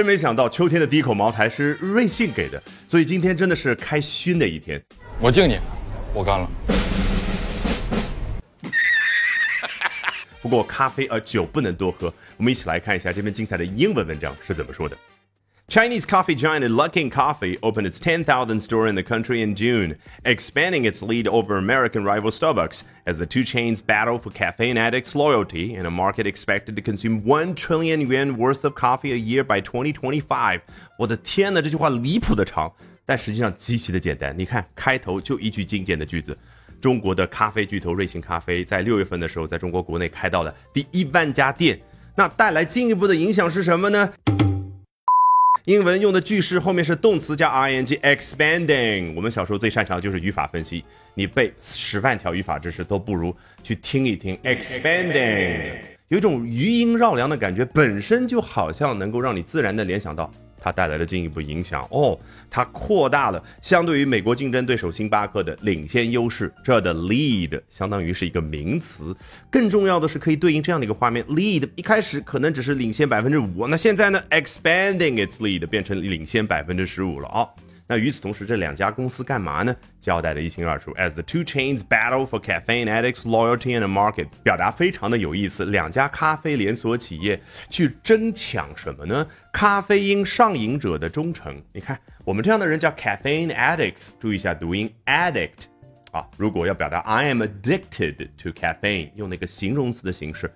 真没想到秋天的第一口茅台是瑞幸给的，所以今天真的是开熏的一天。我敬你，我干了。不过咖啡呃酒不能多喝，我们一起来看一下这篇精彩的英文文章是怎么说的。Chinese coffee giant Luckin Coffee opened its 10,000th store in the country in June, expanding its lead over American rival Starbucks as the two chains battle for caffeine addicts' loyalty in a market expected to consume 1 trillion yuan worth of coffee a year by 2025. 我的天呐，这句话离谱的长，但实际上极其的简单。你看，开头就一句经典的句子。中国的咖啡巨头瑞幸咖啡在六月份的时候，在中国国内开到了第一万家店。那带来进一步的影响是什么呢？ 英文用的句式后面是动词加 ing，expanding。我们小时候最擅长的就是语法分析，你背十万条语法知识都不如去听一听 expanding，有一种余音绕梁的感觉，本身就好像能够让你自然的联想到。它带来的进一步影响哦，它扩大了相对于美国竞争对手星巴克的领先优势。这的 lead 相当于是一个名词，更重要的是可以对应这样的一个画面：lead 一开始可能只是领先百分之五，那现在呢，expanding its lead 变成领先百分之十五了啊。那与此同时，这两家公司干嘛呢？交代的一清二楚。As the two chains battle for caffeine addicts' loyalty in the market，表达非常的有意思。两家咖啡连锁企业去争抢什么呢？咖啡因上瘾者的忠诚。你看，我们这样的人叫 caffeine addicts，注意一下读音 addict 啊。如果要表达 I am addicted to caffeine，用那个形容词的形式，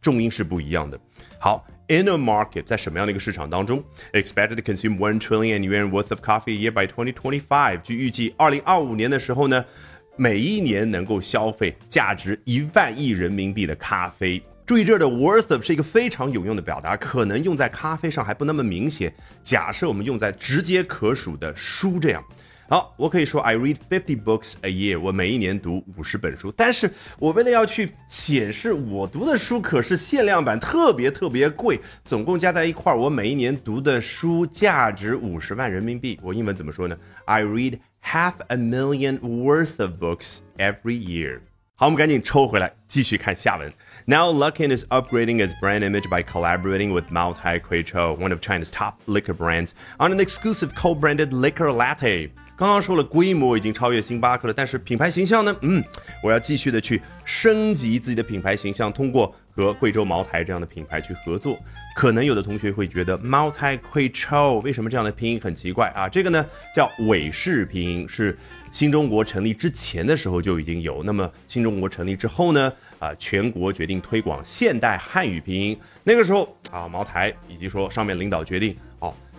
重音是不一样的。好。In a market，在什么样的一个市场当中？Expected to consume one trillion yuan worth of coffee a year by 2025。据预计，二零二五年的时候呢，每一年能够消费价值一万亿人民币的咖啡。注意这儿的 worth of 是一个非常有用的表达，可能用在咖啡上还不那么明显。假设我们用在直接可数的书这样。好，我可以说 I read fifty books a year，我每一年读五十本书。但是我为了要去显示我读的书可是限量版，特别特别贵，总共加在一块儿，我每一年读的书价值五十万人民币。我英文怎么说呢？I read half a million worth of books every year。好，我们赶紧抽回来，继续看下文。Now Luckin is upgrading its brand image by collaborating with Mao Tai Kuichou, one of China's top liquor brands, on an exclusive co-branded liquor latte. 刚刚说了，规模已经超越星巴克了，但是品牌形象呢？嗯，我要继续的去升级自己的品牌形象，通过和贵州茅台这样的品牌去合作。可能有的同学会觉得茅台贵州为什么这样的拼音很奇怪啊？这个呢叫韦氏拼音，是新中国成立之前的时候就已经有。那么新中国成立之后呢？啊，全国决定推广现代汉语拼音。那个时候啊，茅台以及说上面领导决定。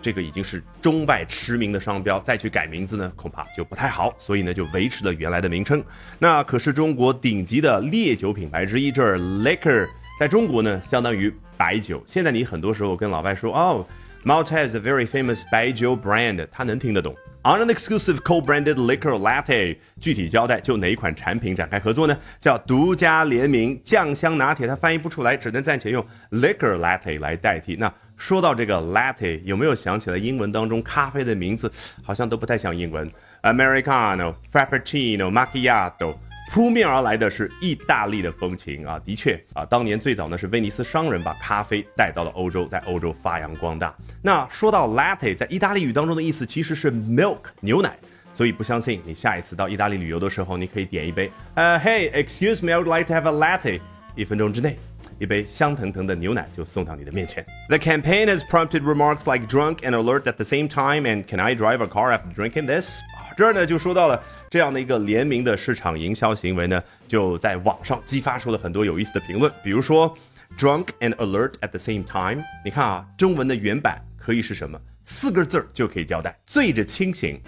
这个已经是中外驰名的商标，再去改名字呢，恐怕就不太好。所以呢，就维持了原来的名称。那可是中国顶级的烈酒品牌之一，这儿 liquor 在中国呢，相当于白酒。现在你很多时候跟老外说，哦，Malta is a very famous 白酒 brand，他能听得懂。On an exclusive co-branded liquor latte，具体交代就哪一款产品展开合作呢？叫独家联名酱香拿铁，它翻译不出来，只能暂且用 liquor latte 来代替。那说到这个 latte，有没有想起来英文当中咖啡的名字好像都不太像英文？Americano、Frappuccino、Macchiato，扑面而来的是意大利的风情啊！的确啊，当年最早呢是威尼斯商人把咖啡带到了欧洲，在欧洲发扬光大。那说到 latte，在意大利语当中的意思其实是 milk 牛奶，所以不相信你下一次到意大利旅游的时候，你可以点一杯呃，Hey，excuse me，I would like to have a latte，一分钟之内。一杯香腾腾的牛奶就送到你的面前。The campaign has prompted remarks like drunk and alert at the same time and can I drive a car after drinking this？这儿呢就说到了这样的一个联名的市场营销行为呢，就在网上激发出了很多有意思的评论。比如说 drunk and alert at the same time，你看啊，中文的原版可以是什么？四个字儿就可以交代：醉着清醒。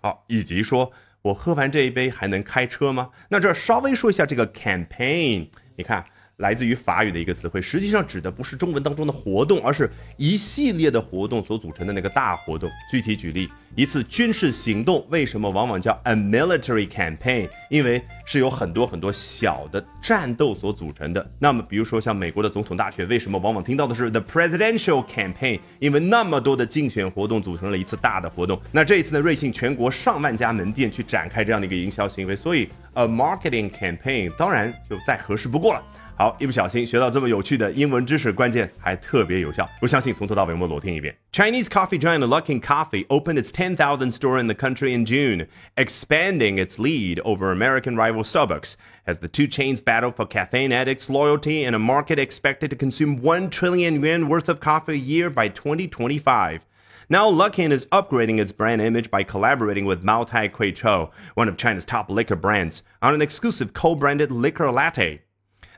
好，以及说。我喝完这一杯还能开车吗？那这稍微说一下这个 campaign，你看。来自于法语的一个词汇，实际上指的不是中文当中的活动，而是一系列的活动所组成的那个大活动。具体举例，一次军事行动为什么往往叫 a military campaign？因为是有很多很多小的战斗所组成的。那么，比如说像美国的总统大选，为什么往往听到的是 the presidential campaign？因为那么多的竞选活动组成了一次大的活动。那这一次呢，瑞幸全国上万家门店去展开这样的一个营销行为，所以 a marketing campaign 当然就再合适不过了。好，一不小心学到这么有趣的英文知识，关键还特别有效。我相信从头到尾我们裸听一遍。Chinese coffee giant Luckin Coffee opened its 10,000th store in the country in June, expanding its lead over American rival Starbucks as the two chains battle for caffeine addicts' loyalty in a market expected to consume 1 trillion yuan worth of coffee a year by 2025. Now, Luckin is upgrading its brand image by collaborating with Mao Tai Kuichou, one of China's top liquor brands, on an exclusive co-branded liquor latte.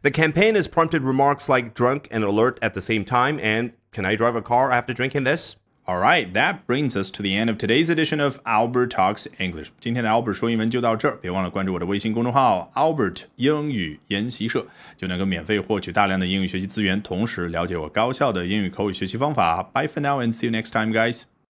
The campaign has prompted remarks like drunk and alert at the same time and can I drive a car after drinking this? Alright, that brings us to the end of today's edition of Albert Talks English. 今天的 Albert 说英文就到这儿，别忘了关注我的微信公众号 Albert 英语研习社，就能够免费获取大量的英语学习资源，同时了解我高效的英语口语学习方法。Bye for now and see you next time, guys.